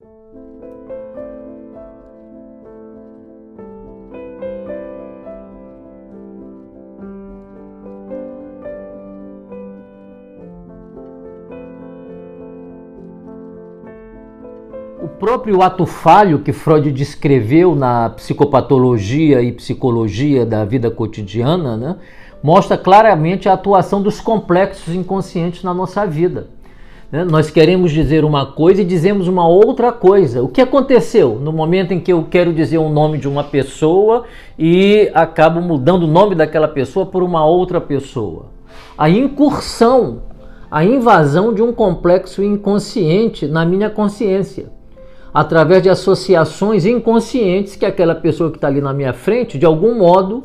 O próprio ato falho que Freud descreveu na psicopatologia e psicologia da vida cotidiana, né, mostra claramente a atuação dos complexos inconscientes na nossa vida. Né? Nós queremos dizer uma coisa e dizemos uma outra coisa. O que aconteceu no momento em que eu quero dizer o nome de uma pessoa e acabo mudando o nome daquela pessoa por uma outra pessoa? A incursão, a invasão de um complexo inconsciente na minha consciência através de associações inconscientes que aquela pessoa que está ali na minha frente, de algum modo,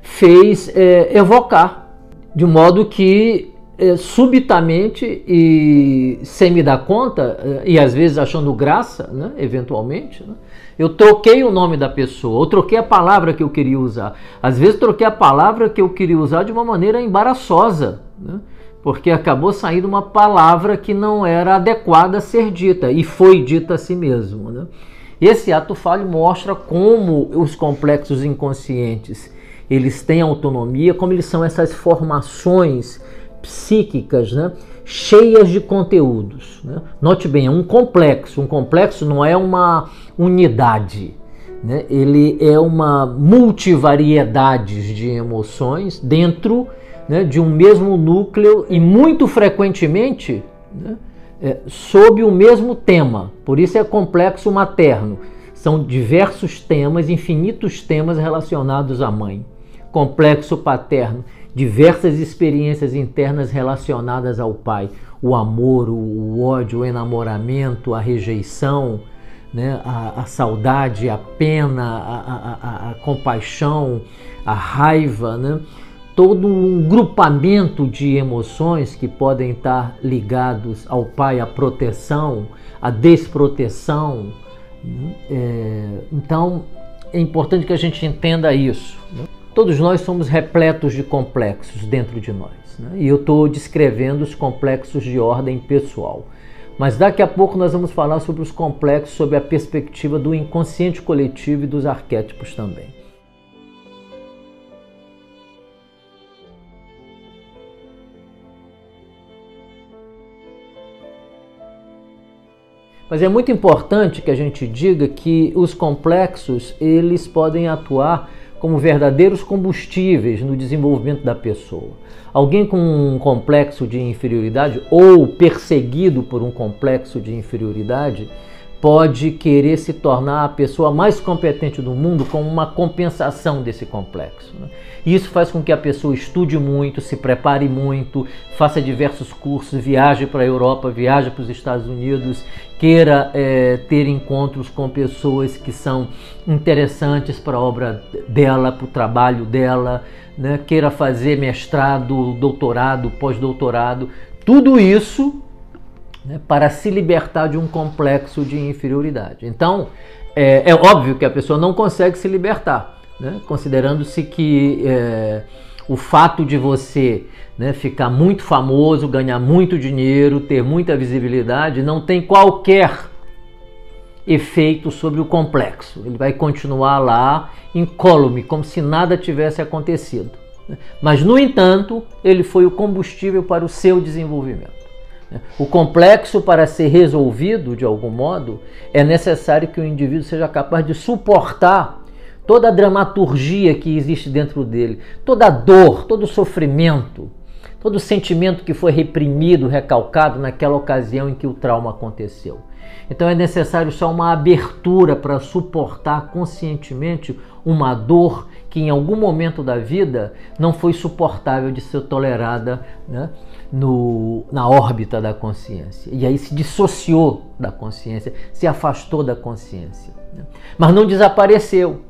fez é, evocar, de modo que subitamente e sem me dar conta, é, e às vezes achando graça, né, eventualmente, né, eu troquei o nome da pessoa, ou troquei a palavra que eu queria usar. Às vezes troquei a palavra que eu queria usar de uma maneira embaraçosa. Né? porque acabou saindo uma palavra que não era adequada a ser dita e foi dita a si mesmo. Né? Esse ato falho mostra como os complexos inconscientes eles têm autonomia, como eles são essas formações psíquicas, né? cheias de conteúdos. Né? Note bem, é um complexo. Um complexo não é uma unidade. Né? Ele é uma multivariedade de emoções dentro né, de um mesmo núcleo e muito frequentemente né, é, sob o mesmo tema. Por isso é complexo materno. São diversos temas, infinitos temas relacionados à mãe. Complexo paterno, diversas experiências internas relacionadas ao pai. O amor, o ódio, o enamoramento, a rejeição, né, a, a saudade, a pena, a, a, a compaixão, a raiva, né? todo um grupamento de emoções que podem estar ligados ao pai, à proteção, à desproteção. Né? É, então é importante que a gente entenda isso. Né? Todos nós somos repletos de complexos dentro de nós. Né? E eu estou descrevendo os complexos de ordem pessoal. Mas daqui a pouco nós vamos falar sobre os complexos sob a perspectiva do inconsciente coletivo e dos arquétipos também. Mas é muito importante que a gente diga que os complexos eles podem atuar como verdadeiros combustíveis no desenvolvimento da pessoa. Alguém com um complexo de inferioridade ou perseguido por um complexo de inferioridade pode querer se tornar a pessoa mais competente do mundo como uma compensação desse complexo. Né? Isso faz com que a pessoa estude muito, se prepare muito, faça diversos cursos, viaje para a Europa, viaje para os Estados Unidos, queira é, ter encontros com pessoas que são interessantes para a obra dela, para o trabalho dela, né? queira fazer mestrado, doutorado, pós-doutorado. Tudo isso né, para se libertar de um complexo de inferioridade. Então, é, é óbvio que a pessoa não consegue se libertar né? considerando-se que é, o fato de você né, ficar muito famoso, ganhar muito dinheiro, ter muita visibilidade, não tem qualquer efeito sobre o complexo. Ele vai continuar lá incólume, como se nada tivesse acontecido. Né. Mas, no entanto, ele foi o combustível para o seu desenvolvimento. O complexo, para ser resolvido de algum modo, é necessário que o indivíduo seja capaz de suportar toda a dramaturgia que existe dentro dele, toda a dor, todo o sofrimento, todo o sentimento que foi reprimido, recalcado naquela ocasião em que o trauma aconteceu. Então é necessário só uma abertura para suportar conscientemente uma dor que em algum momento da vida não foi suportável de ser tolerada né, no, na órbita da consciência. E aí se dissociou da consciência, se afastou da consciência. Né? Mas não desapareceu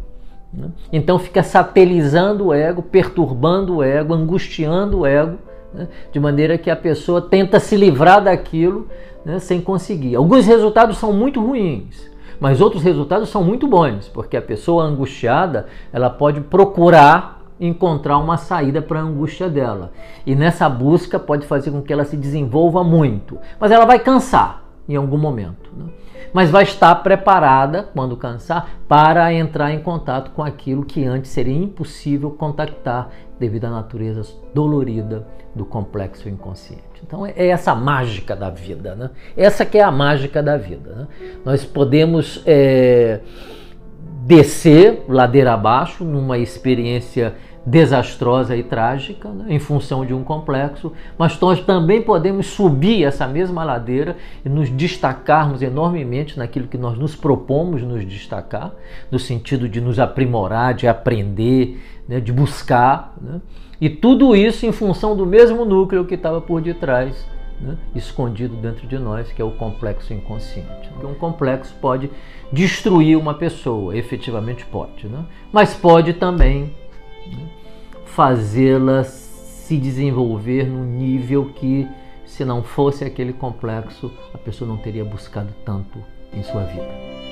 né? Então fica satelizando o ego, perturbando o ego, angustiando o ego, né? de maneira que a pessoa tenta se livrar daquilo né? sem conseguir. Alguns resultados são muito ruins, mas outros resultados são muito bons, porque a pessoa angustiada ela pode procurar encontrar uma saída para a angústia dela. E nessa busca pode fazer com que ela se desenvolva muito, mas ela vai cansar em algum momento. Mas vai estar preparada, quando cansar, para entrar em contato com aquilo que antes seria impossível contactar devido à natureza dolorida do complexo inconsciente. Então é essa mágica da vida, né? Essa que é a mágica da vida. Né? Nós podemos é, descer ladeira abaixo numa experiência desastrosa e trágica, né, em função de um complexo, mas nós também podemos subir essa mesma ladeira e nos destacarmos enormemente naquilo que nós nos propomos nos destacar, no sentido de nos aprimorar, de aprender, né, de buscar, né, e tudo isso em função do mesmo núcleo que estava por detrás. Né, escondido dentro de nós, que é o complexo inconsciente. Um complexo pode destruir uma pessoa, efetivamente pode, né? mas pode também fazê-la se desenvolver num nível que, se não fosse aquele complexo, a pessoa não teria buscado tanto em sua vida.